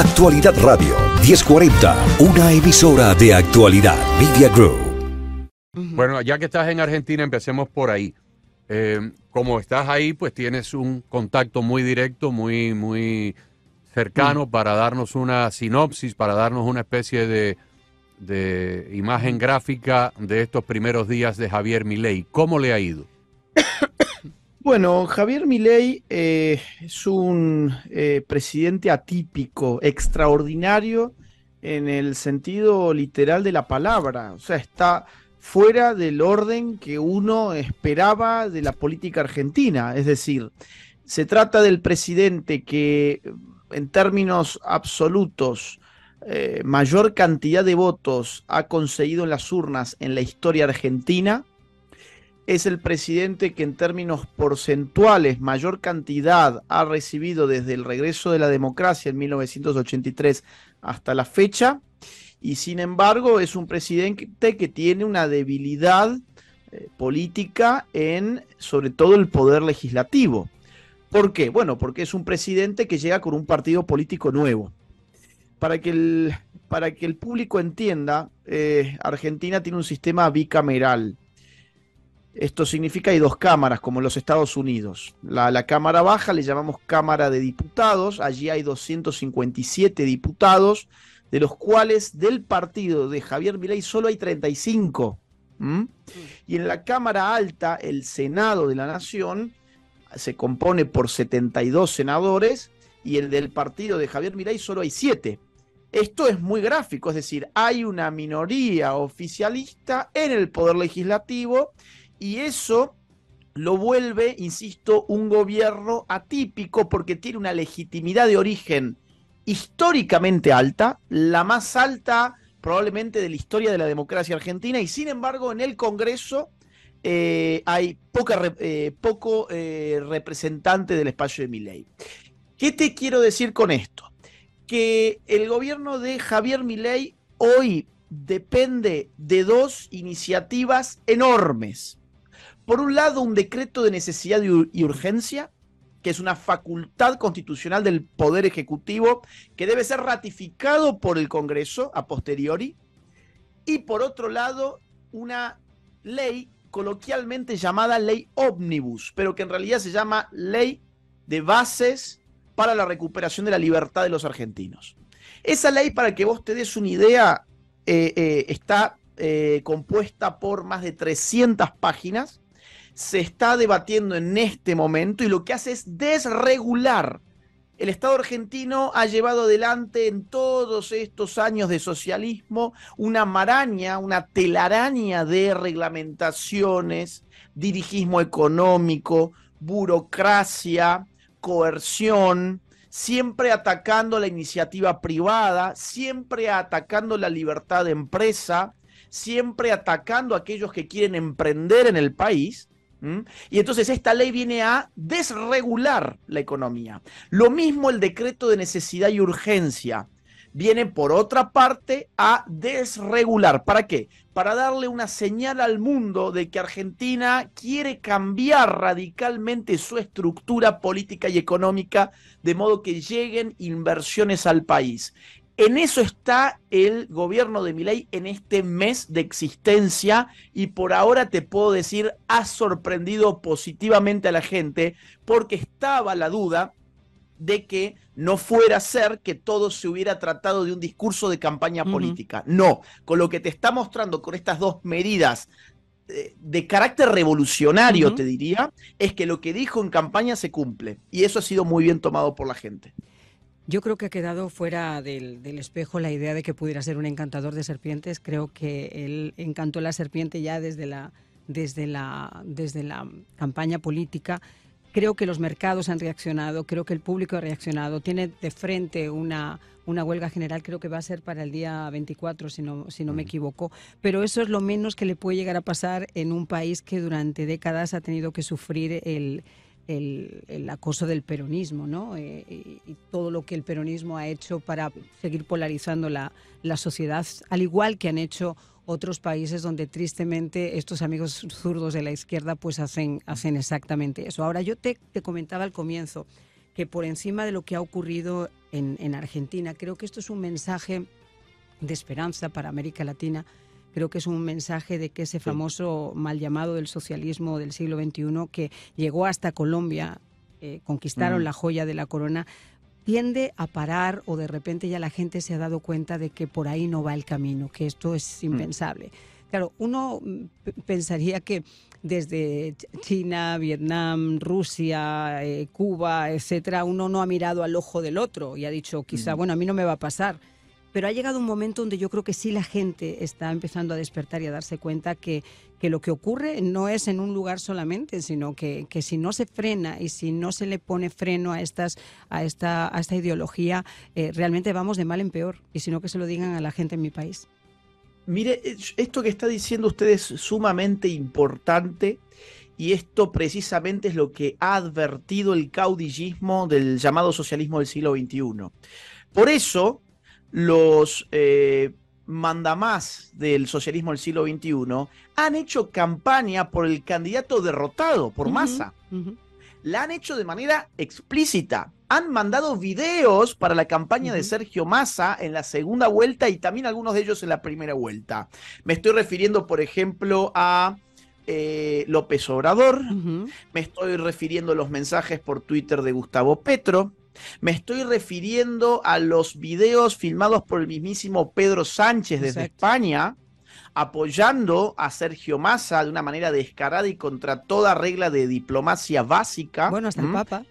Actualidad Radio 1040, una emisora de actualidad Media Group. Bueno, ya que estás en Argentina, empecemos por ahí. Eh, como estás ahí, pues tienes un contacto muy directo, muy, muy cercano para darnos una sinopsis, para darnos una especie de, de imagen gráfica de estos primeros días de Javier Milei. ¿Cómo le ha ido? Bueno, Javier Milei eh, es un eh, presidente atípico, extraordinario en el sentido literal de la palabra. O sea, está fuera del orden que uno esperaba de la política argentina. Es decir, se trata del presidente que en términos absolutos eh, mayor cantidad de votos ha conseguido en las urnas en la historia argentina es el presidente que en términos porcentuales mayor cantidad ha recibido desde el regreso de la democracia en 1983 hasta la fecha, y sin embargo es un presidente que tiene una debilidad eh, política en sobre todo el poder legislativo. ¿Por qué? Bueno, porque es un presidente que llega con un partido político nuevo. Para que el, para que el público entienda, eh, Argentina tiene un sistema bicameral esto significa hay dos cámaras, como en los Estados Unidos. La, Cámara Baja le llamamos Cámara de Diputados. Allí hay 257 diputados, de los cuales del partido de Javier Milei solo hay 35. Y en la Cámara Alta, el Senado de la Nación se compone por 72 senadores y el del partido de Javier Milei solo hay 7. Esto es muy gráfico, es decir, hay una minoría oficialista en el poder legislativo y eso lo vuelve, insisto, un gobierno atípico porque tiene una legitimidad de origen históricamente alta, la más alta probablemente de la historia de la democracia argentina, y sin embargo en el Congreso eh, hay poca, eh, poco eh, representante del espacio de mi ley. ¿Qué te quiero decir con esto? Que el gobierno de Javier Milei hoy depende de dos iniciativas enormes por un lado, un decreto de necesidad y urgencia, que es una facultad constitucional del Poder Ejecutivo que debe ser ratificado por el Congreso a posteriori. Y por otro lado, una ley coloquialmente llamada ley ómnibus, pero que en realidad se llama ley de bases para la recuperación de la libertad de los argentinos. Esa ley, para que vos te des una idea, eh, eh, está eh, compuesta por más de 300 páginas se está debatiendo en este momento y lo que hace es desregular. El Estado argentino ha llevado adelante en todos estos años de socialismo una maraña, una telaraña de reglamentaciones, dirigismo económico, burocracia, coerción, siempre atacando la iniciativa privada, siempre atacando la libertad de empresa, siempre atacando a aquellos que quieren emprender en el país y entonces esta ley viene a desregular la economía. Lo mismo el decreto de necesidad y urgencia. Viene por otra parte a desregular. ¿Para qué? Para darle una señal al mundo de que Argentina quiere cambiar radicalmente su estructura política y económica de modo que lleguen inversiones al país. En eso está el gobierno de Milei en este mes de existencia y por ahora te puedo decir, ha sorprendido positivamente a la gente porque estaba la duda de que no fuera a ser que todo se hubiera tratado de un discurso de campaña política. No, con lo que te está mostrando con estas dos medidas eh, de carácter revolucionario, te diría, es que lo que dijo en campaña se cumple. Y eso ha sido muy bien tomado por la gente. Yo creo que ha quedado fuera del, espejo la idea de que pudiera ser un encantador de serpientes. Creo que él encantó la serpiente ya desde la, desde la, desde la campaña política. Creo que los mercados han reaccionado, creo que el público ha reaccionado. Tiene de frente una, una huelga general, creo que va a ser para el día 24, si no, si no me equivoco. Pero eso es lo menos que le puede llegar a pasar en un país que durante décadas ha tenido que sufrir el, el, acoso del peronismo ¿no? Eh, y, todo lo que el peronismo ha hecho para seguir polarizando la, la, sociedad, al igual que han hecho otros países donde tristemente estos amigos zurdos de la izquierda pues hacen, hacen exactamente eso. Ahora yo te, te comentaba al comienzo que por encima de lo que ha ocurrido en, en Argentina, creo que esto es un mensaje de esperanza para América Latina. Creo que es un mensaje de que ese famoso mal llamado del socialismo del siglo XXI que llegó hasta Colombia, eh, conquistaron Mm. la joya de la corona, tiende a parar o de repente ya la gente se ha dado cuenta de que por ahí no va el camino, que esto es impensable. Claro, uno mm, pensaría que desde Ch- China, Vietnam, Rusia, eh, Cuba, etcétera, uno no ha mirado al ojo del otro y ha dicho, quizá, bueno, a mí no me va a pasar. Pero ha llegado un momento donde yo creo que sí la gente está empezando a despertar y a darse cuenta que, que lo que ocurre no es en un lugar solamente, sino que, que si no se frena y si no se le pone freno a, estas, a, esta, a esta ideología, eh, realmente vamos de mal en peor. Y si no, que se lo digan a la gente en mi país. Mire, es- esto que está diciendo usted es sumamente importante y esto precisamente es lo que ha advertido el caudillismo del llamado socialismo del siglo XXI. Por eso, los eh, mandamás del socialismo del siglo XXI han hecho campaña por el candidato derrotado, por Ujú, Massa. La han hecho de manera explícita. Han mandado videos para la campaña de. Sergio Massa en la segunda vuelta y también algunos de ellos en la primera vuelta. Me estoy refiriendo, por ejemplo, a eh, López Obrador, me estoy refiriendo a los mensajes por Twitter de Gustavo Petro, me estoy refiriendo a los videos filmados por el mismísimo Pedro Sánchez desde Exacto. España, apoyando a Sergio Massa de una manera descarada y contra toda regla de diplomacia básica. Bueno, hasta el ¿m? Papa.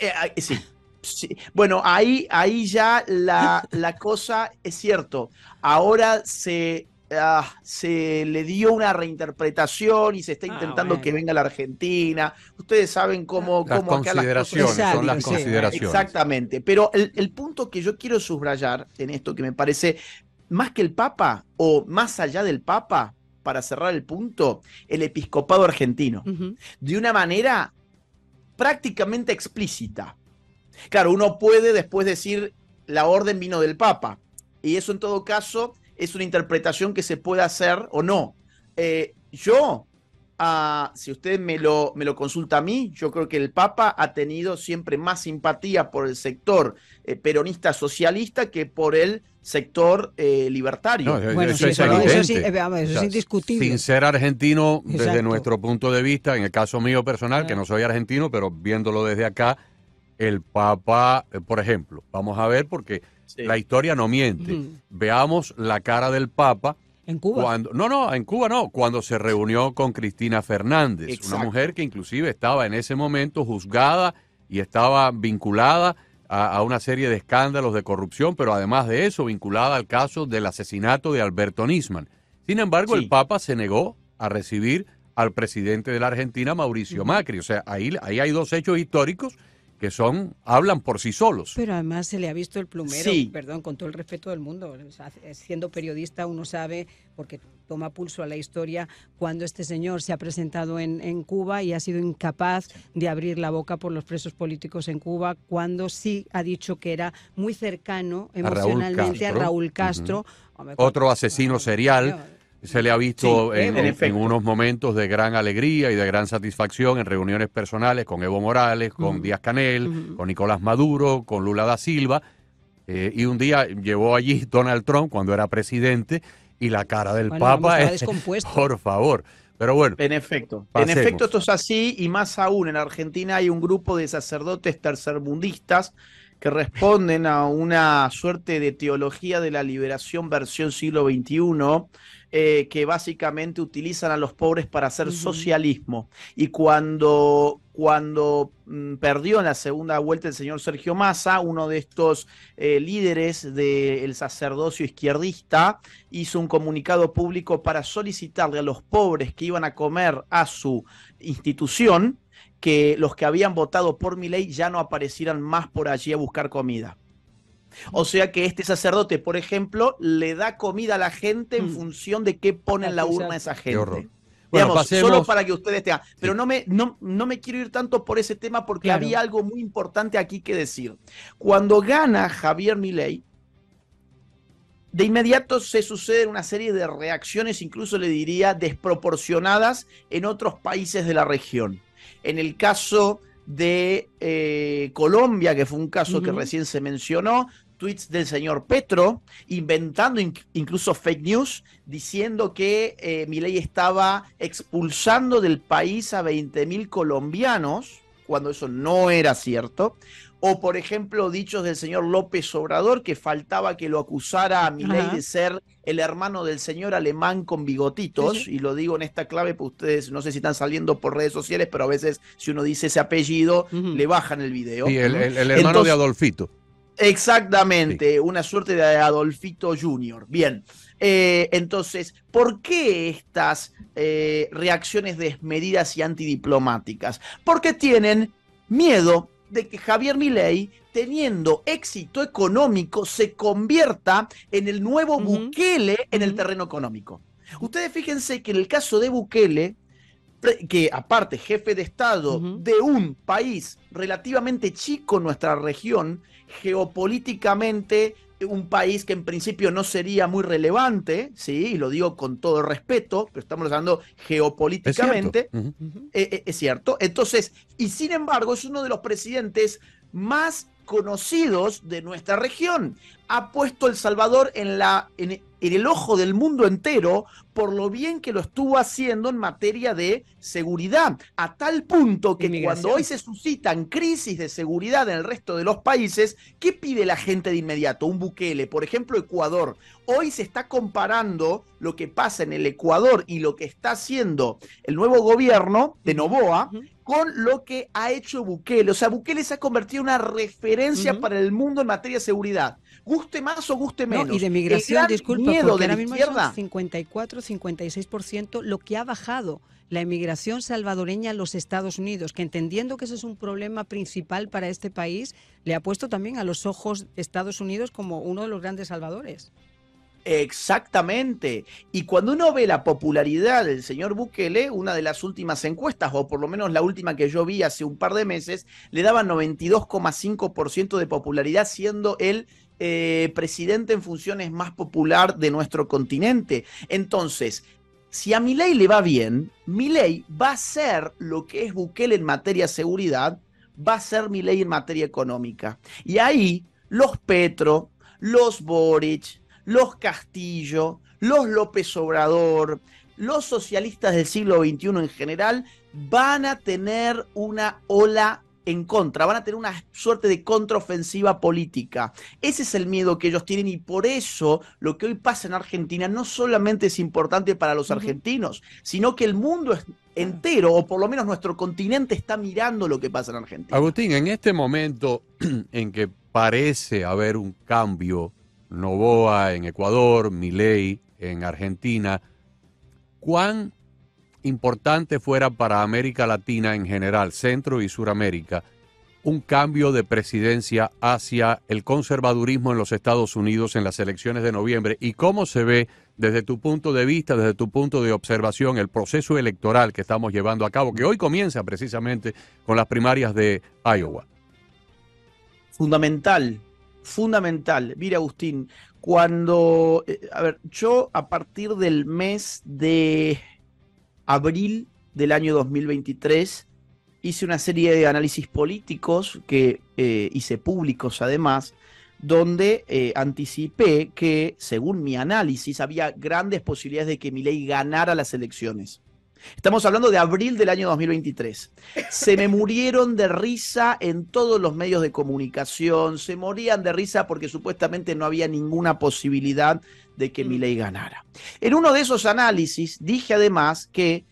Eh, eh, sí. sí. Bueno, ahí, ahí ya la, la cosa es cierto. Ahora se, ah, se le dio una reinterpretación y se está Ah, intentando bueno. que venga la Argentina. Ustedes saben cómo, Las cómo acá las cosas- consideraciones, son las sí. consideraciones. Exactamente. Pero el, el punto que yo quiero subrayar en esto que me parece más que el Papa o más allá del Papa, para cerrar el punto, el episcopado argentino de una manera prácticamente explícita. Claro, uno puede después decir la orden vino del Papa, y eso en todo caso es una interpretación que se puede hacer o no. Eh, yo, ah, si usted me lo, me lo consulta a mí, yo creo que el Papa ha tenido siempre más simpatía por el sector eh, peronista socialista que por el sector eh, libertario. No, Bueno, eso sí, es eso, evidente. eso sí, vamos, eso O sea, es indiscutible. Sin ser argentino, desde nuestro punto de vista, en el caso mío personal, que no soy argentino, pero viéndolo desde acá, el Papa, eh, por ejemplo, vamos a ver porque Sí. la historia no miente. Veamos la cara del Papa En Cuba. cuando, no, no, en Cuba no, cuando se reunió con Cristina Fernández, Exacto. una mujer que inclusive estaba en ese momento juzgada y estaba vinculada a, a una serie de escándalos de corrupción, pero además de eso, vinculada al caso del asesinato de Alberto Nisman. Sin embargo, Sí. el Papa se negó a recibir al presidente de la Argentina, Mauricio Macri. O sea, ahí, ahí hay dos hechos históricos que son, hablan por sí solos. Pero además se le ha visto el plumero, Sí. perdón, con todo el respeto del mundo. Siendo periodista uno sabe, porque toma pulso a la historia, cuando este señor se ha presentado en, en Cuba y ha sido incapaz de abrir la boca por los presos políticos en Cuba, cuando sí ha dicho que era muy cercano A Raúl emocionalmente a Castro. Raúl Castro. Hombre, Otro asesino serial. Se le ha visto Sí, en, unos momentos de gran alegría y de gran satisfacción en reuniones personales con Evo Morales, con. Díaz Canel, con Nicolás Maduro, con Lula da Silva. eh, y un día llevó allí Donald Trump cuando era presidente y la cara del Bueno, Papa es, descompuesto. por favor. Pero bueno, En efecto, Pasemos. en efecto esto es así y más aún en Argentina hay un grupo de sacerdotes tercermundistas que responden a una suerte de teología de la liberación versión siglo XXI eh, que básicamente utilizan a los pobres para hacer socialismo y cuando cuando mm, perdió en la segunda vuelta el señor Sergio Massa, uno de estos eh, líderes del sacerdocio izquierdista, hizo un comunicado público para solicitarle a los pobres que iban a comer a su institución que los que habían votado por mi ley ya no aparecieran más por allí a buscar comida. O sea que este sacerdote, por ejemplo, le da comida a la gente en Mm. función de qué pone en la urna esa Qué horror. gente. Bueno, Digamos, pasemos- solo para que ustedes tengan. Pero no me, no, no me quiero ir tanto por ese tema porque Claro. había algo muy importante aquí que decir. Cuando gana Javier Milei, de inmediato se suceden una serie de reacciones, incluso le diría desproporcionadas en otros países de la región. En el caso de eh, Colombia, que fue un caso que recién se mencionó, tweets del señor Petro, inventando incluso fake news, diciendo que eh, Milei estaba expulsando del país a 20.000 colombianos, cuando eso no era cierto. O, por ejemplo, dichos del señor López Obrador, que faltaba que lo acusara a Milei de ser el hermano del señor alemán con bigotitos. Y lo digo en esta clave, pues ustedes no sé si están saliendo por redes sociales, pero a veces si uno dice ese apellido, le bajan el video. Sí, el, hermano de Adolfito. Exactamente, una suerte de Adolfito Junior. Bien, eh, entonces, ¿por qué estas eh, reacciones desmedidas y antidiplomáticas? Porque tienen miedo de que Javier Milei, teniendo éxito económico, se convierta en el nuevo Bukele en el terreno económico. Ustedes fíjense que en el caso de Bukele, que aparte jefe de Estado de un país relativamente chico en nuestra región, geopolíticamente un país que en principio no sería muy relevante, sí, y lo digo con todo respeto, pero estamos hablando geopolíticamente, es cierto. Eh, eh, es cierto. Entonces, y sin embargo, es uno de los presidentes más conocidos de nuestra región. Ha puesto El Salvador en, la, en, el ojo del mundo entero por lo bien que lo estuvo haciendo en materia de seguridad, a tal punto que cuando hoy se suscitan crisis de seguridad en el resto de los países, ¿qué pide la gente de inmediato? Un Bukele, por ejemplo, Ecuador. Hoy se está comparando lo que pasa en el Ecuador y lo que está haciendo el nuevo gobierno de Novoa con lo que ha hecho Bukele. O sea, Bukele se ha convertido en una referencia para el mundo en materia de seguridad. Guste más o guste menos. y de migración, disculpa, porque ahora mismo izquierda, 54, 56% lo que ha bajado la emigración salvadoreña a los Estados Unidos, que entendiendo que ese es un problema principal para este país, le ha puesto también a los ojos Estados Unidos como uno de los grandes salvadores. Exactamente. Y cuando uno ve la popularidad del señor Bukele, una de las últimas encuestas, o por lo menos la última que yo vi hace un par de meses, le daba 92,5% de popularidad, siendo el eh, presidente en funciones más popular de nuestro continente. Entonces, si a Milei le va bien, Milei va a ser lo que es Bukele en materia de seguridad, va a ser Milei en materia económica. Y ahí los Petro, los Boric, los Castillo, los López Obrador, los socialistas del siglo XXI en general van a tener una ola en contra, van a tener una suerte de contraofensiva política. Ese es el miedo que ellos tienen y por eso lo que hoy pasa en Argentina no solamente es importante para los argentinos, sino que el mundo entero, o por lo menos nuestro continente, está mirando lo que pasa en Argentina. Agustín, en este momento en que parece haber un cambio Novoa en Ecuador, Milei en Argentina, ¿cuán importante fuera para América Latina en general, Centro y Suramérica, un cambio de presidencia hacia el conservadurismo en los Estados Unidos en las elecciones de noviembre y cómo se ve desde tu punto de vista, desde tu punto de observación, el proceso electoral que estamos llevando a cabo, que hoy comienza precisamente con las primarias de Iowa. Fundamental, fundamental. Mira, Agustín, cuando, eh, a ver, yo a partir del mes de abril del año 2023 hice una serie de análisis políticos que eh, hice públicos además, donde eh, anticipé que, según mi análisis, había grandes posibilidades de que ley ganara las elecciones. Estamos hablando de abril del año 2023. Se me murieron de risa en todos los medios de comunicación, se morían de risa porque supuestamente no había ninguna posibilidad de que mi mm. ley ganara. En uno de esos análisis dije además que,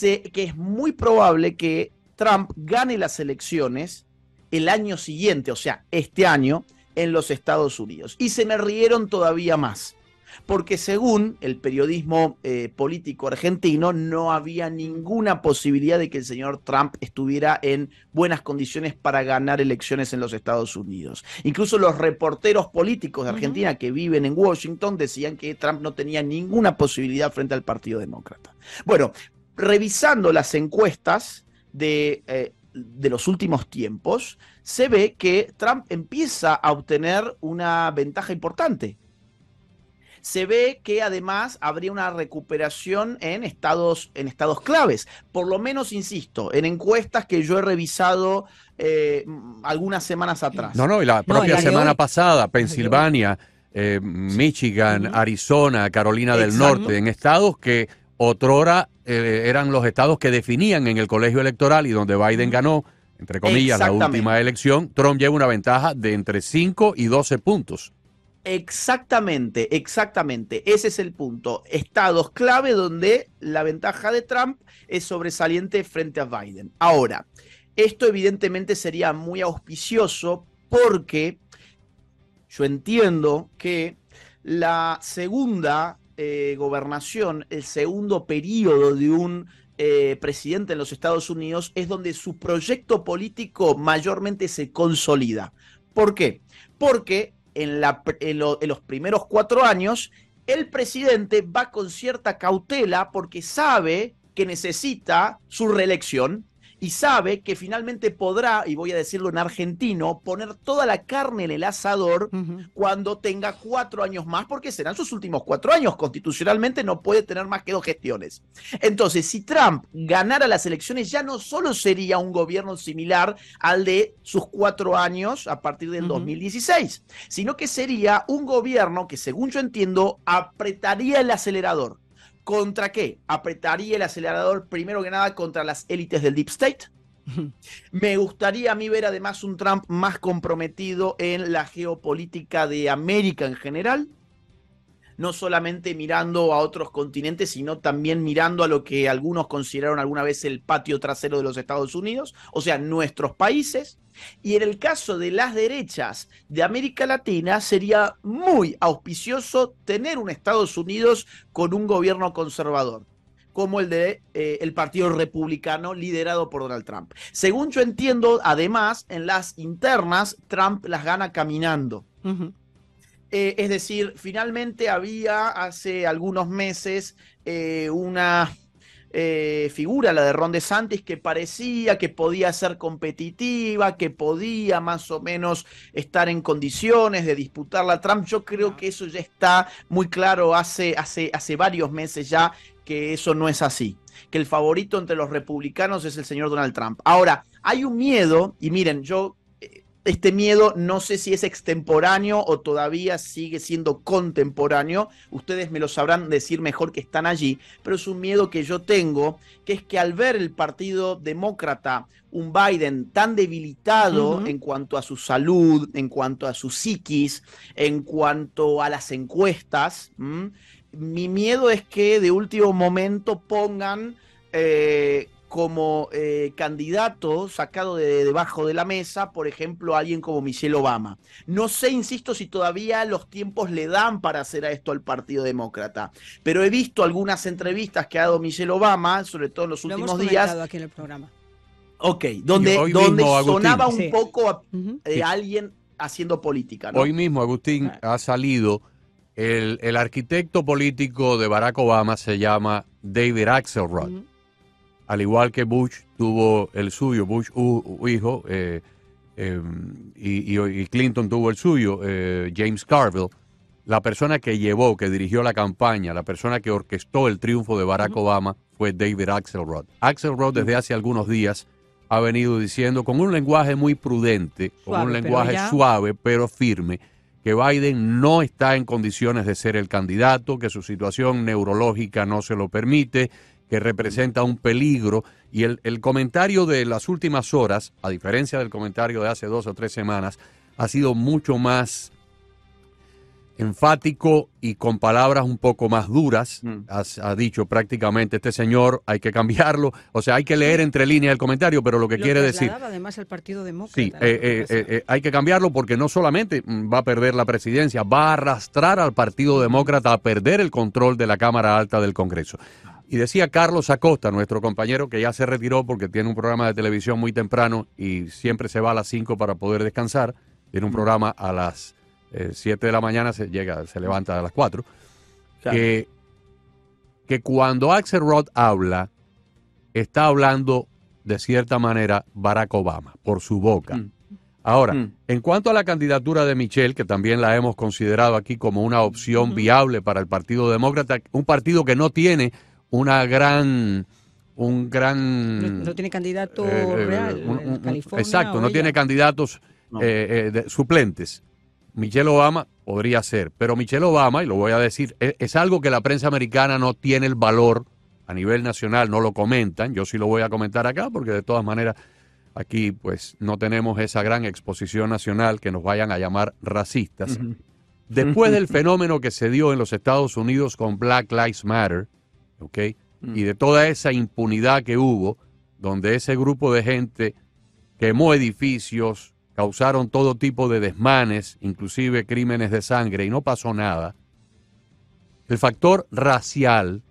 que es muy probable que Trump gane las elecciones el año siguiente, o sea, este año, en los Estados Unidos. Y se me rieron todavía más porque según el periodismo eh, político argentino no había ninguna posibilidad de que el señor Trump estuviera en buenas condiciones para ganar elecciones en los Estados Unidos. Incluso los reporteros políticos de Argentina que viven en Washington decían que Trump no tenía ninguna posibilidad frente al Partido Demócrata. Bueno, revisando las encuestas de... Eh, de los últimos tiempos, se ve que Trump empieza a obtener una ventaja importante se ve que además habría una recuperación en estados, en estados claves. Por lo menos, insisto, en encuestas que yo he revisado eh, algunas semanas atrás. No, no, y la propia semana pasada, Pensilvania, eh, Michigan, Arizona, Carolina del Norte, en estados que otrora eh, eran los estados que definían en el colegio electoral y donde Biden ganó, entre comillas, la última elección, Trump lleva una ventaja de entre 5 y 12 puntos. Exactamente, exactamente. Ese es el punto. Estados clave donde la ventaja de Trump es sobresaliente frente a Biden. Ahora, esto evidentemente sería muy auspicioso porque yo entiendo que la segunda eh, gobernación, el segundo periodo de un eh, presidente en los Estados Unidos es donde su proyecto político mayormente se consolida. ¿Por qué? Porque en, los primeros cuatro años, el presidente va con cierta cautela porque sabe que necesita su reelección y sabe que finalmente podrá, y voy a decirlo en argentino, poner toda la carne en el asador cuando tenga cuatro años más, porque serán sus últimos cuatro años. Constitucionalmente no puede tener más que dos gestiones. Entonces, si Trump ganara las elecciones, ya no solo sería un gobierno similar al de sus cuatro años a partir del 2016, sino que sería un gobierno que, según yo entiendo, apretaría el acelerador ¿Contra qué? Apretaría el acelerador primero que nada contra las élites del Deep State. Me gustaría a mí ver además un Trump más comprometido en la geopolítica de América en general, no solamente mirando a otros continentes, sino también mirando a lo que algunos consideraron alguna vez el patio trasero de los Estados Unidos, o sea, nuestros países. Y en el caso de las derechas de América Latina, sería muy auspicioso tener un Estados Unidos con un gobierno conservador como el de eh, el Partido Republicano liderado por Donald Trump. Según yo entiendo, además, en las internas, Trump las gana caminando. Eh, es decir, finalmente había hace algunos meses eh, una eh, figura, la de Ron DeSantis, que parecía que podía ser competitiva, que podía más o menos estar en condiciones de disputarla a Trump. Yo creo que eso ya está muy claro hace, hace, hace varios meses ya que eso no es así, que el favorito entre los republicanos es el señor Donald Trump. Ahora, hay un miedo, y miren, yo este miedo no sé si es extemporáneo o todavía sigue siendo contemporáneo. Ustedes me lo sabrán decir mejor que están allí, pero es un miedo que yo tengo, que es que al ver el Partido Demócrata, un Biden tan debilitado en cuanto a su salud, en cuanto a su psiquis, en cuanto a las encuestas, mi miedo es que de último momento pongan... Eh, como eh, candidato sacado de debajo de la mesa, por ejemplo, alguien como Michelle Obama. No sé, insisto, si todavía los tiempos le dan para hacer a esto al Partido Demócrata, pero he visto algunas entrevistas que ha dado Michelle Obama, sobre todo en los últimos días. aquí en el programa. Ok, donde, donde sonaba un poco de alguien haciendo política. Hoy mismo, Agustín, ha salido el, el, arquitecto político de Barack Obama, se llama David Axelrod al igual que Bush tuvo el suyo, Bush hijo, eh, em, y, Clinton tuvo el suyo, eh, James Carville, la persona que llevó, que dirigió la campaña, la persona que orquestó el triunfo de Barack Obama fue David Axelrod. Axelrod desde hace algunos días ha venido diciendo con un lenguaje muy prudente, con un lenguaje suave pero firme, que Biden no está en condiciones de ser el candidato, que su situación neurológica no se lo permite, que representa un peligro. Y el, el, comentario de las últimas horas, a diferencia del comentario de hace dos o tres semanas, ha sido mucho más enfático y con palabras un poco más duras. Mm. Ha, dicho prácticamente, este señor hay que cambiarlo. O sea, hay que leer entre líneas el comentario, pero lo que quiere decir... además el Partido Demócrata. Sí, eh, eh, eh, hay que cambiarlo porque no solamente va a perder la presidencia, va a arrastrar al Partido Demócrata a perder el control de la Cámara Alta del Congreso. Y decía Carlos Acosta, nuestro compañero que ya se retiró porque tiene un programa de televisión muy temprano y siempre se va a las 5 para poder descansar. Tiene un programa a las 7 eh, de la mañana, se, llega, se levanta a las 4. Que, que cuando Axel Roth habla, está hablando de cierta manera Barack Obama, por su boca. Mm. Ahora, Mm. en cuanto a la candidatura de Michelle, que también la hemos considerado aquí como una opción viable para el Partido Demócrata, un partido que no tiene una gran, un No, gran... no tiene candidato eh, eh, real. un- California exacto, no ella. tiene candidatos No. eh, eh, de- suplentes. Michelle Obama podría ser, pero Michelle Obama, y lo voy a decir, e- es, algo que la prensa americana no tiene el valor a nivel nacional, no lo comentan, yo sí lo voy a comentar acá porque de todas maneras aquí pues no tenemos esa gran exposición nacional que nos vayan a llamar racistas. Después del fenómeno que se dio en los Estados Unidos con Black Lives Matter, ¿ok? Mm. Y de toda esa impunidad que hubo, donde ese grupo de gente quemó edificios, causaron todo tipo de desmanes, inclusive crímenes de sangre, y no pasó nada. El factor racial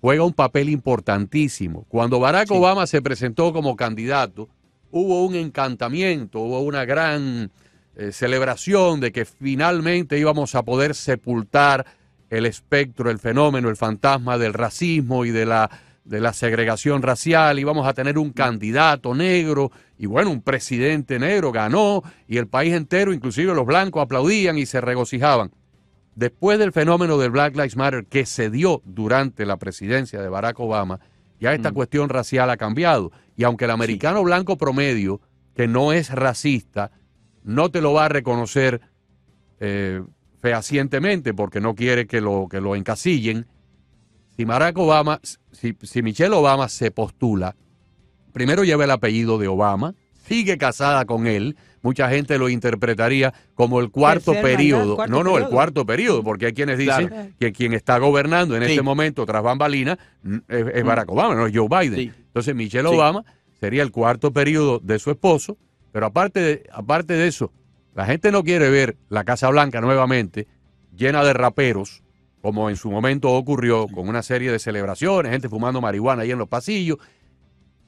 juega un papel importantísimo. Cuando Barack Sí. Obama se presentó como candidato, hubo un encantamiento, hubo una gran eh, celebración de que finalmente íbamos a poder sepultar el espectro, el fenómeno, el fantasma del racismo y de la, de la segregación racial, íbamos a tener un candidato negro y bueno, un presidente negro ganó y el país entero, inclusive los blancos, aplaudían y se regocijaban. Después del fenómeno del Black Lives Matter que se dio durante la presidencia de Barack Obama, ya esta Mm. cuestión racial ha cambiado. Y aunque el americano blanco promedio, que no es racista, no te lo va a reconocer eh, fehacientemente porque no quiere que lo, que lo encasillen, si Barack Obama, si, si Michelle Obama se postula, primero lleva el apellido de Obama, sigue casada con él, mucha gente lo interpretaría como el cuarto Tercer mandato, periodo. cuarto no, no, el cuarto periodo, porque hay quienes dicen Claro. que quien está gobernando en Sí. este momento tras bambalina mm, es, es Mm. Barack Obama, no es Joe Biden. Sí. Entonces Michelle Sí. Obama sería el cuarto periodo de su esposo, pero aparte de, aparte de eso, la gente no quiere ver la Casa Blanca nuevamente llena de raperos, como en su momento ocurrió con una serie de celebraciones, gente fumando marihuana ahí en los pasillos.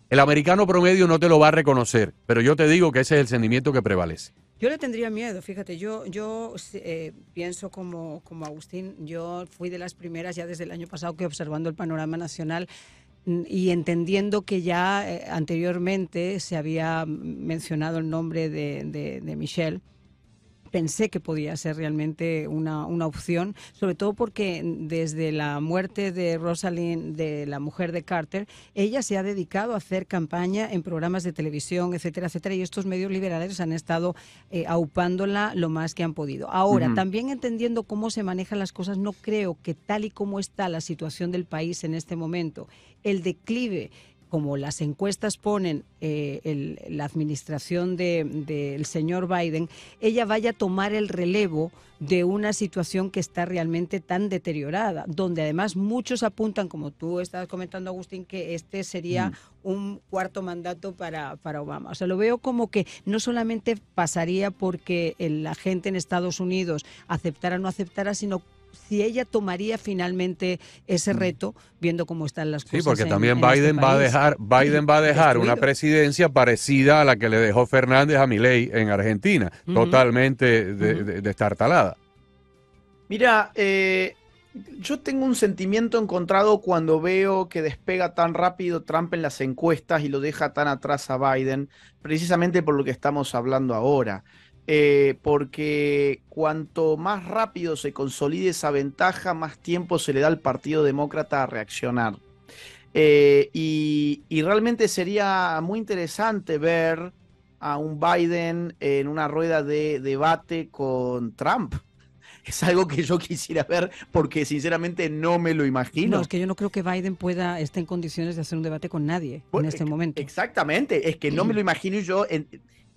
El americano promedio no te lo va a reconocer, pero yo te digo que ese es el sentimiento que prevalece. Yo le tendría miedo, fíjate, yo, yo eh, pienso como, como Agustín, yo fui de las primeras ya desde el año pasado que observando el panorama nacional mm, y entendiendo que ya eh, anteriormente se había mencionado el nombre de, de, de Michelle, pensé que podía ser realmente una, una opción, sobre todo porque desde la muerte de Rosalind, de la mujer de Carter, ella se ha dedicado a hacer campaña en programas de televisión, etcétera, etcétera, y estos medios liberales han estado eh, aupándola lo más que han podido. Ahora, también entendiendo cómo se manejan las cosas, no creo que tal y como está la situación del país en este momento, el declive como las encuestas ponen eh, el- la administración del de, señor Biden, ella vaya a tomar el relevo de una situación que está realmente tan deteriorada, donde además muchos apuntan, como tú estabas comentando, Agustín, que este sería un cuarto mandato para, para Obama. O sea, lo veo como que no solamente pasaría porque el- la gente en Estados Unidos aceptara o no aceptara, sino si ella tomaría finalmente ese reto, viendo cómo están las cosas. Sí, porque en- también en este Biden va a dejar, Biden va a dejar una presidencia parecida a la que le dejó Fernández a Milei en Argentina, totalmente de- Ujú. de- destartalada. Mira, eh, yo tengo un sentimiento encontrado cuando veo que despega tan rápido Trump en las encuestas y lo deja tan atrás a Biden, precisamente por lo que estamos hablando ahora. Eh, porque cuanto más rápido se consolide esa ventaja, más tiempo se le da al Partido Demócrata a reaccionar. Eh, y, y realmente sería muy interesante ver a un Biden en una rueda de debate con Trump. Es algo que yo quisiera ver porque sinceramente no me lo imagino. No, es que yo no creo que Biden pueda, esté en condiciones de hacer un debate con nadie Bueno, en este ex- momento. Exactamente, es que no me lo imagino yo en-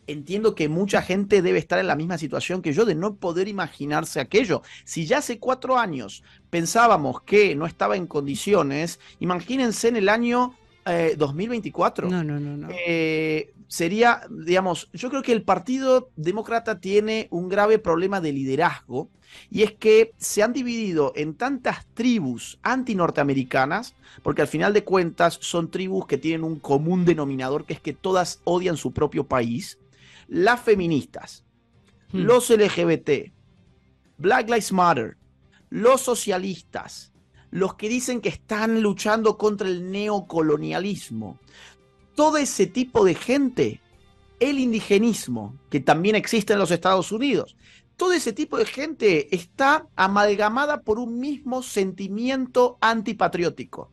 entiendo que mucha gente debe estar en la misma situación que yo de no poder imaginarse aquello. Si ya hace cuatro años pensábamos que no estaba en condiciones, imagínense en el año eh, 2024. No, no, no, no. Eh, sería, digamos, yo creo que el Partido Demócrata tiene un grave problema de liderazgo y es que se han dividido en tantas tribus anti-norteamericanas, porque al final de cuentas son tribus que tienen un común denominador, que es que todas odian su propio país, las feministas, Hmm. los LGBT, Black Lives Matter, los socialistas, los que dicen que están luchando contra el neocolonialismo, todo ese tipo de gente el indigenismo, que también existe en los Estados Unidos. Todo ese tipo de gente está amalgamada por un mismo sentimiento antipatriótico.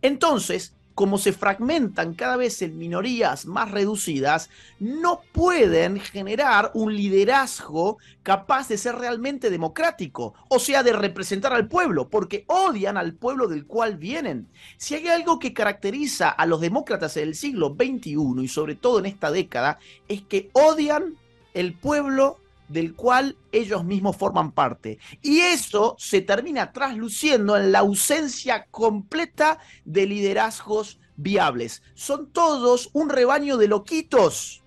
Entonces, como se fragmentan cada vez en minorías más reducidas, no pueden generar un liderazgo capaz de ser realmente democrático, o sea, de representar al pueblo, porque odian al pueblo del cual vienen. Si hay algo que caracteriza a los demócratas del siglo XXI y sobre todo en esta década, es que odian el pueblo del cual ellos mismos forman parte. Y eso se termina trasluciendo en la ausencia completa de liderazgos viables. Son todos un rebaño de loquitos.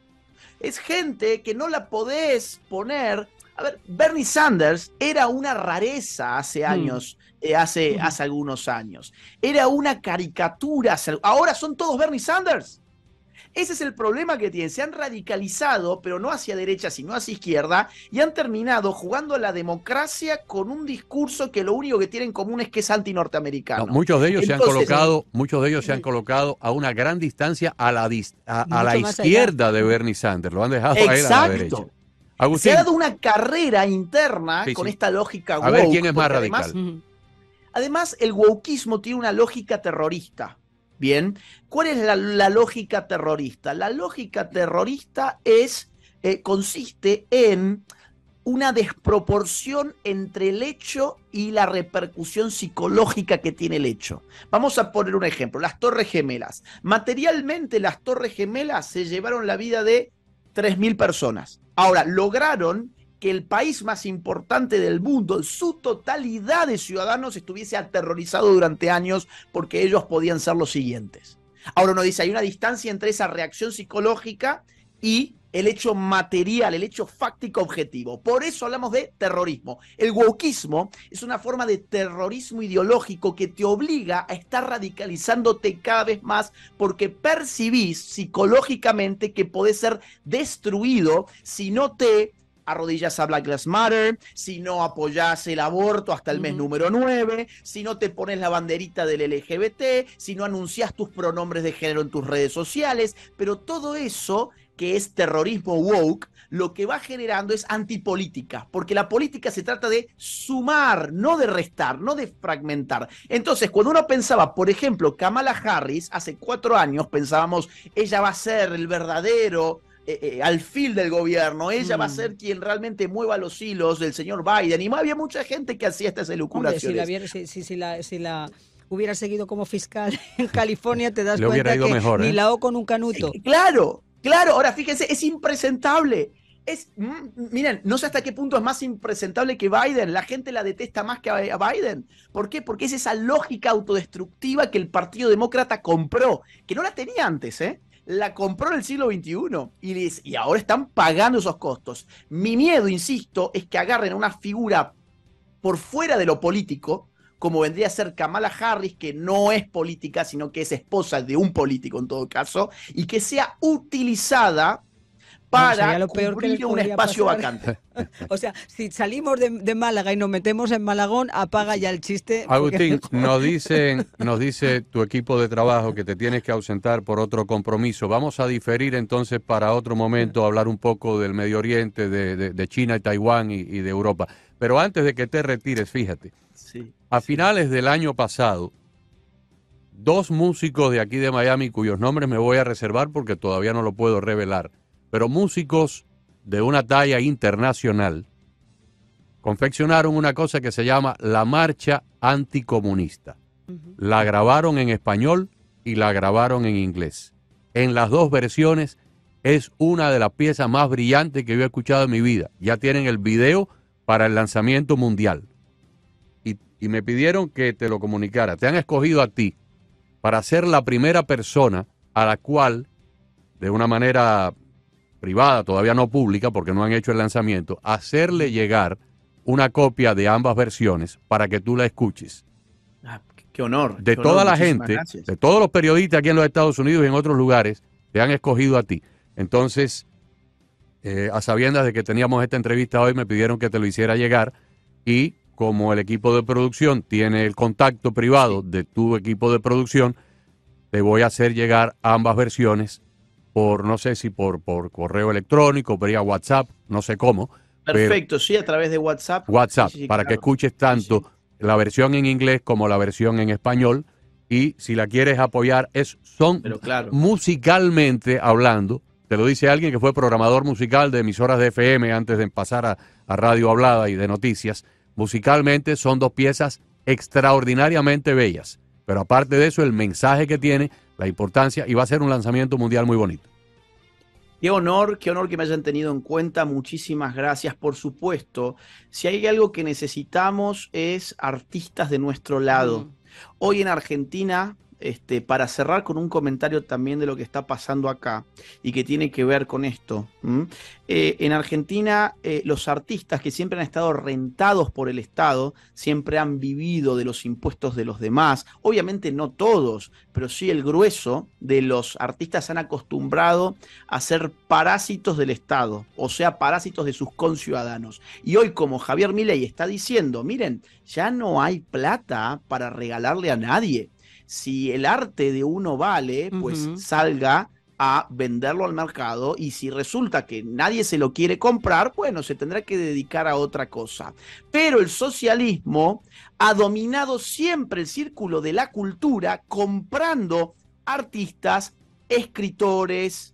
Es gente que no la podés poner. A ver, Bernie Sanders era una rareza hace hmm. años, eh, hace, hmm. hace algunos años. Era una caricatura. Ahora son todos Bernie Sanders. Ese es el problema que tienen. Se han radicalizado, pero no hacia derecha, sino hacia izquierda, y han terminado jugando a la democracia con un discurso que lo único que tienen en común es que es anti-norteamericano. muchos de ellos se han colocado, muchos de ellos se han colocado a una gran distancia a la, a, la izquierda de Bernie Sanders. Lo han dejado a él a la derecha. se ha dado una carrera interna con esta lógica woke. A ver quién es más radical. Además, además, el wokeismo tiene una lógica terrorista. Bien, ¿cuál es la, lógica terrorista? La lógica terrorista es, eh, consiste en una desproporción entre el hecho y la repercusión psicológica que tiene el hecho. Vamos a poner un ejemplo, las Torres Gemelas. Materialmente las Torres Gemelas se llevaron la vida de 3.000 personas. Ahora, lograron que el país más importante del mundo, su totalidad de ciudadanos, estuviese aterrorizado durante años porque ellos podían ser los siguientes. Ahora uno dice, hay una distancia entre esa reacción psicológica y el hecho material, el hecho fáctico objetivo. Por eso hablamos de terrorismo. El wokismo es una forma de terrorismo ideológico que te obliga a estar radicalizándote cada vez más porque percibís psicológicamente que podés ser destruido si no te arrodillas a Black Lives Matter, si no apoyas el aborto hasta el mes número 9, si no te pones la banderita del LGBT, si no anuncias tus pronombres de género en tus redes sociales, pero todo eso que es terrorismo woke, lo que va generando es antipolítica, porque la política se trata de sumar, no de restar, no de fragmentar. Entonces, cuando uno pensaba, por ejemplo, Kamala Harris, hace cuatro años pensábamos, ella va a ser el verdadero eh, eh, al fil del gobierno, ella va a mm. ser quien realmente mueva los hilos del señor Biden. Y había mucha gente que hacía estas elucubraciones. si, la, si, la, hubiera seguido como fiscal en California, te das cuenta que mejor, ni ¿eh? la O con un canuto. claro, claro. Ahora fíjense, es impresentable. Es, miren, no sé hasta qué punto es más impresentable que Biden. La gente la detesta más que a Biden. ¿Por qué? Porque es esa lógica autodestructiva que el Partido Demócrata compró, que no la tenía antes, ¿eh? La compró en el siglo XXI y, y ahora están pagando esos costos. Mi miedo, insisto, es que agarren una figura por fuera de lo político, como vendría a ser Kamala Harris, que no es política, sino que es esposa de un político en todo caso, y que sea utilizada para lo peor cubrir un espacio vacante. o sea, si salimos de, Málaga y nos metemos en Malagón, apaga ya el chiste. Agustín, nos, dicen, nos dice tu equipo de trabajo que te tienes que ausentar por otro compromiso. Vamos a diferir entonces para otro momento, hablar un poco del Medio Oriente, de, China y Taiwán y, de Europa. Pero antes de que te retires, fíjate, a finales del año pasado, dos músicos de aquí de Miami, cuyos nombres me voy a reservar porque todavía no lo puedo revelar, pero músicos de una talla internacional confeccionaron una cosa que se llama la Marcha Anticomunista. La grabaron en español y la grabaron en inglés. En las dos versiones es una de las piezas más brillantes que yo he escuchado en mi vida. Ya tienen el video para el lanzamiento mundial. Y, y me pidieron que te lo comunicara. Te han escogido a ti para ser la primera persona a la cual, de una manera privada, todavía no pública porque no han hecho el lanzamiento, hacerle llegar una copia de ambas versiones para que tú la escuches. Ah, qué honor. De toda la gente, de todos los periodistas aquí en los Estados Unidos y en otros lugares, te han escogido a ti. Entonces, eh, a sabiendas de que teníamos esta entrevista hoy, me pidieron que te lo hiciera llegar y como el equipo de producción tiene el contacto privado de tu equipo de producción, te voy a hacer llegar ambas versiones por no sé si por, por correo electrónico, vía WhatsApp, no sé cómo. Perfecto, sí, a través de WhatsApp. WhatsApp, para que escuches tanto la versión en inglés como la versión en español. Y si la quieres apoyar, es, son musicalmente hablando. Te lo dice alguien que fue programador musical de emisoras de FM antes de pasar a, a radio hablada y de noticias. Musicalmente son dos piezas extraordinariamente bellas. Pero aparte de eso, el mensaje que tiene, la importancia, y va a ser un lanzamiento mundial muy bonito. Qué honor, qué honor que me hayan tenido en cuenta. Muchísimas gracias. Por supuesto, si hay algo que necesitamos es artistas de nuestro lado. Mm. Hoy en Argentina este, para cerrar con un comentario también de lo que está pasando acá y que tiene que ver con esto. Eh, en Argentina, eh, los artistas que siempre han estado rentados por el Estado, siempre han vivido de los impuestos de los demás. Obviamente no todos, pero sí el grueso de los artistas han acostumbrado a ser parásitos del Estado, o sea, parásitos de sus conciudadanos. Y hoy, como Javier Milei está diciendo, miren, ya no hay plata para regalarle a nadie si el arte de uno vale, pues salga a venderlo al mercado y si resulta que nadie se lo quiere comprar, bueno, se tendrá que dedicar a otra cosa. Pero el socialismo ha dominado siempre el círculo de la cultura comprando artistas, escritores,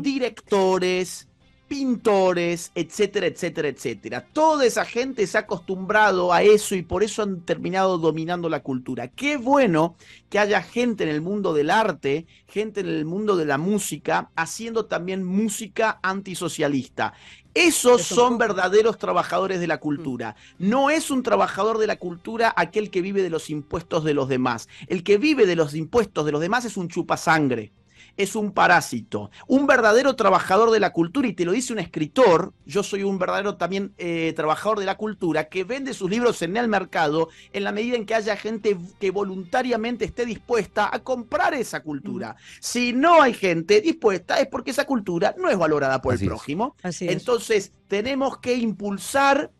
directores, pintores, etcétera, etcétera, etcétera. Toda esa gente se ha acostumbrado a eso y por eso han terminado dominando la cultura. Qué bueno que haya gente en el mundo del arte, gente en el mundo de la música, haciendo también música antisocialista. Esos son verdaderos trabajadores de la cultura. No es un trabajador de la cultura aquel que vive de los impuestos de los demás. El que vive de los impuestos de los demás es un chupasangre es un parásito. Un verdadero trabajador de la cultura, y te lo dice un escritor, yo soy un verdadero también eh, trabajador de la cultura, que vende sus libros en el mercado en la medida en que haya gente que voluntariamente esté dispuesta a comprar esa cultura. Si no hay gente dispuesta es porque esa cultura no es valorada por el prójimo. Entonces tenemos que impulsar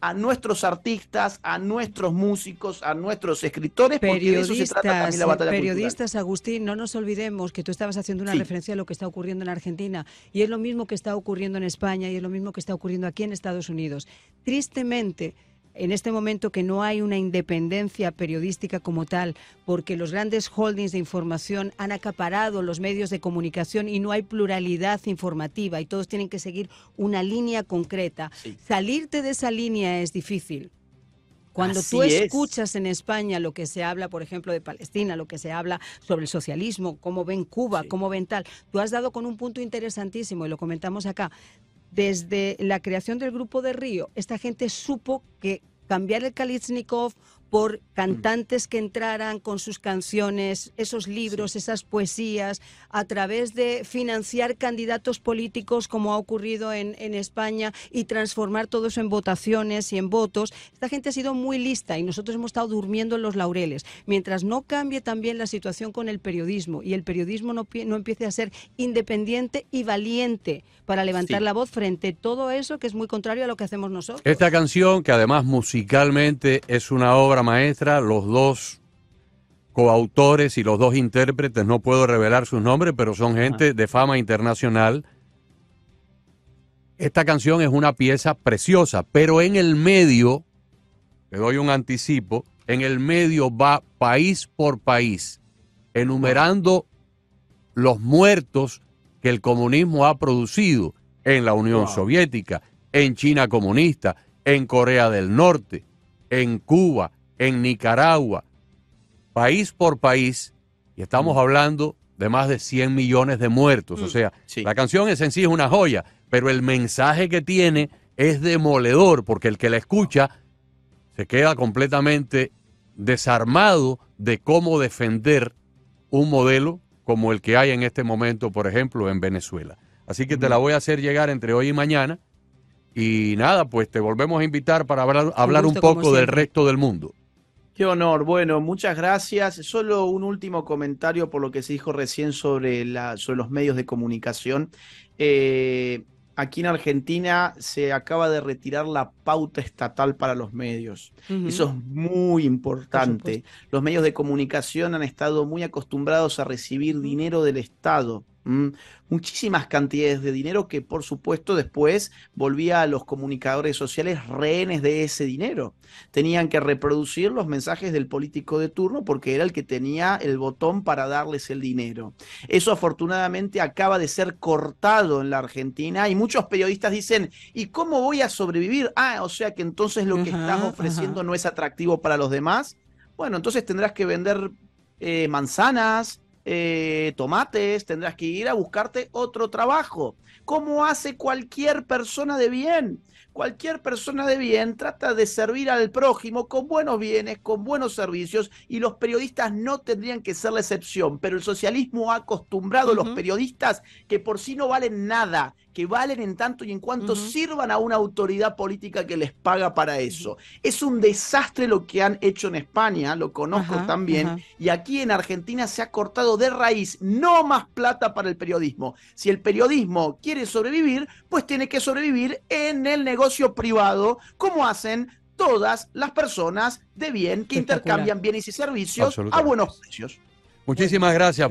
a nuestros artistas, a nuestros músicos, a nuestros escritores, porque de eso se trata también la batalla Periodistas, Agustín, no nos olvidemos que tú estabas haciendo una referencia a lo que está ocurriendo en Argentina y es lo mismo que está ocurriendo en España y es lo mismo que está ocurriendo aquí en Estados Unidos. Tristemente, en este momento que no hay una independencia periodística como tal, porque los grandes holdings de información han acaparado los medios de comunicación y no hay pluralidad informativa y todos tienen que seguir una línea concreta. Salirte de esa línea es difícil. Cuando tú escuchas en España lo que se habla, por ejemplo, de Palestina, lo que se habla sobre el socialismo, cómo ven Cuba, cómo ven tal, tú has dado con un punto interesantísimo y lo comentamos acá desde la creación del grupo de Río, esta gente supo que cambiar el Kalishnikov por cantantes que entraran con sus canciones, esos libros, esas poesías, a través de financiar candidatos políticos como ha ocurrido en, en, España y transformar todo eso en votaciones y en votos. Esta gente ha sido muy lista y nosotros hemos estado durmiendo en los laureles. Mientras no cambie también la situación con el periodismo y el periodismo no, no empiece a ser independiente y valiente para levantar la voz frente a todo eso que es muy contrario a lo que hacemos nosotros. Esta canción, que además musicalmente es una obra maestra, los dos coautores y los dos intérpretes, no puedo revelar sus nombres, pero son gente de fama internacional. Esta canción es una pieza preciosa, pero en el medio, le doy un anticipo, en el medio va país por país, enumerando los muertos que el comunismo ha producido en la Unión Soviética, en China comunista, en Corea del Norte, en Cuba, en Nicaragua, país por país, y estamos mm. hablando de más de 100 millones de muertos. O mm, sea, la canción en sí es una joya, pero el mensaje que tiene es demoledor, porque el que la escucha se queda completamente desarmado de cómo defender un modelo como el que hay en este momento, por ejemplo, en Venezuela. Así que te la voy a hacer llegar entre hoy y mañana. Y nada, pues te volvemos a invitar para hablar, hablar un poco del resto del mundo. Qué honor. Bueno, muchas gracias. Solo un último comentario por lo que se dijo recién sobre, la, sobre los medios de comunicación. Eh, aquí en Argentina se acaba de retirar la pauta estatal para los medios. Eso es muy importante. Los medios de comunicación han estado muy acostumbrados a recibir dinero del Estado. Muchísimas cantidades de dinero que por supuesto después volvía a los comunicadores sociales rehenes de ese dinero. Tenían que reproducir los mensajes del político de turno porque era el que tenía el botón para darles el dinero. Eso afortunadamente acaba de ser cortado en la Argentina y muchos periodistas dicen, ¿y cómo voy a sobrevivir? Ah, o sea que entonces lo que estás ofreciendo no es atractivo para los demás. Bueno, entonces tendrás que vender eh, manzanas, eh, tomates, tendrás que ir a buscarte otro trabajo, como hace cualquier persona de bien. Cualquier persona de bien trata de servir al prójimo con buenos bienes, con buenos servicios, y los periodistas no tendrían que ser la excepción. Pero el socialismo ha acostumbrado a los periodistas que por sí no valen nada, que valen en tanto y en cuanto sirvan a una autoridad política que les paga para eso. Es un desastre lo que han hecho en España, lo conozco también, y aquí en Argentina se ha cortado de raíz, no más plata para el periodismo. Si el periodismo quiere sobrevivir, pues tiene que sobrevivir en el negocio privado, como hacen todas las personas de bien que intercambian bienes y servicios a buenos precios. Muchísimas gracias.